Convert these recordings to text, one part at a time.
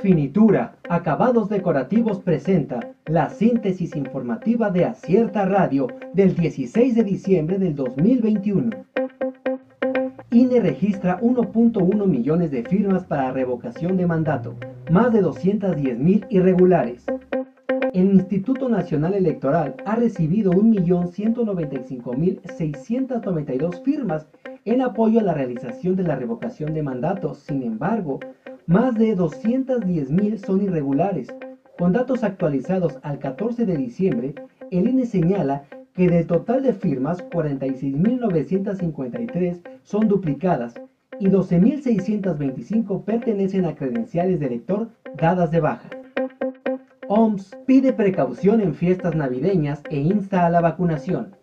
Finitura, Acabados Decorativos presenta la síntesis informativa de Acierta Radio del 16 de diciembre del 2021. INE registra 1.1 millones de firmas para revocación de mandato, más de 210 mil irregulares. El Instituto Nacional Electoral ha recibido 1.195.692 firmas en apoyo a la realización de la revocación de mandato. Sin embargo, más de 210.000 son irregulares. Con datos actualizados al 14 de diciembre, el INE señala que del total de firmas, 46.953 son duplicadas y 12.625 pertenecen a credenciales de elector dadas de baja. OMS pide precaución en fiestas navideñas e insta a la vacunación.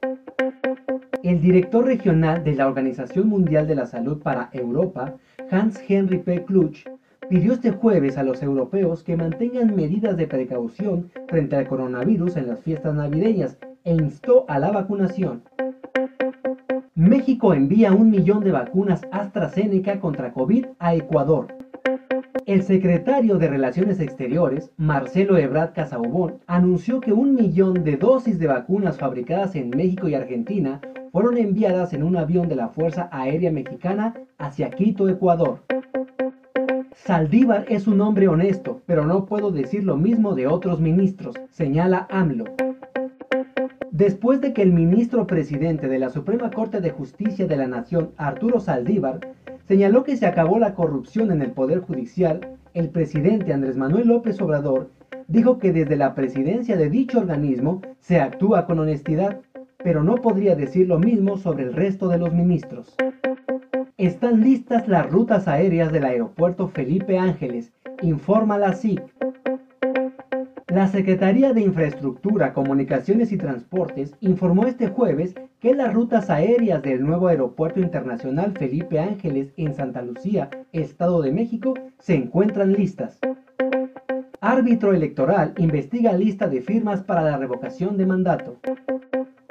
El director regional de la Organización Mundial de la Salud para Europa, Hans-Henry P. Kluch, pidió este jueves a los europeos que mantengan medidas de precaución frente al coronavirus en las fiestas navideñas e instó a la vacunación. México envía un millón de vacunas AstraZeneca contra COVID a Ecuador. El secretario de Relaciones Exteriores, Marcelo Ebrard Casaubon, anunció que un millón de dosis de vacunas fabricadas en México y Argentina fueron enviadas en un avión de la Fuerza Aérea Mexicana hacia Quito, Ecuador. Saldívar es un hombre honesto, pero no puedo decir lo mismo de otros ministros, señala AMLO. Después de que el ministro presidente de la Suprema Corte de Justicia de la Nación, Arturo Saldívar, señaló que se acabó la corrupción en el Poder Judicial, el presidente Andrés Manuel López Obrador dijo que desde la presidencia de dicho organismo se actúa con honestidad, pero no podría decir lo mismo sobre el resto de los ministros. Están listas las rutas aéreas del aeropuerto Felipe Ángeles, informa la CIP. La Secretaría de Infraestructura, Comunicaciones y Transportes informó este jueves que las rutas aéreas del nuevo Aeropuerto Internacional Felipe Ángeles en Santa Lucía, Estado de México, se encuentran listas. Árbitro electoral investiga lista de firmas para la revocación de mandato.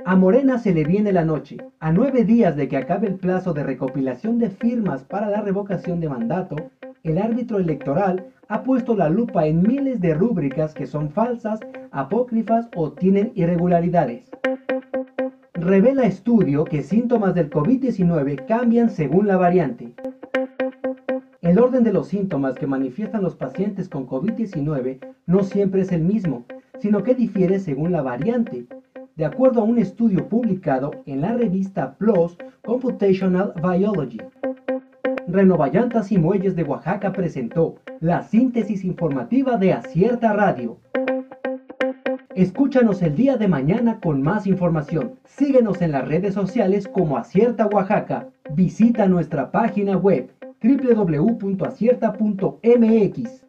A Morena se le viene la noche. A nueve días de que acabe el plazo de recopilación de firmas para la revocación de mandato, el árbitro electoral ha puesto la lupa en miles de rúbricas que son falsas, apócrifas o tienen irregularidades. Revela estudio que síntomas del COVID-19 cambian según la variante. El orden de los síntomas que manifiestan los pacientes con COVID-19 no siempre es el mismo, sino que difiere según la variante. De acuerdo a un estudio publicado en la revista PLOS Computational Biology, Renovallantas y Muelles de Oaxaca presentó la síntesis informativa de Acierta Radio. Escúchanos el día de mañana con más información. Síguenos en las redes sociales como Acierta Oaxaca. Visita nuestra página web www.acierta.mx.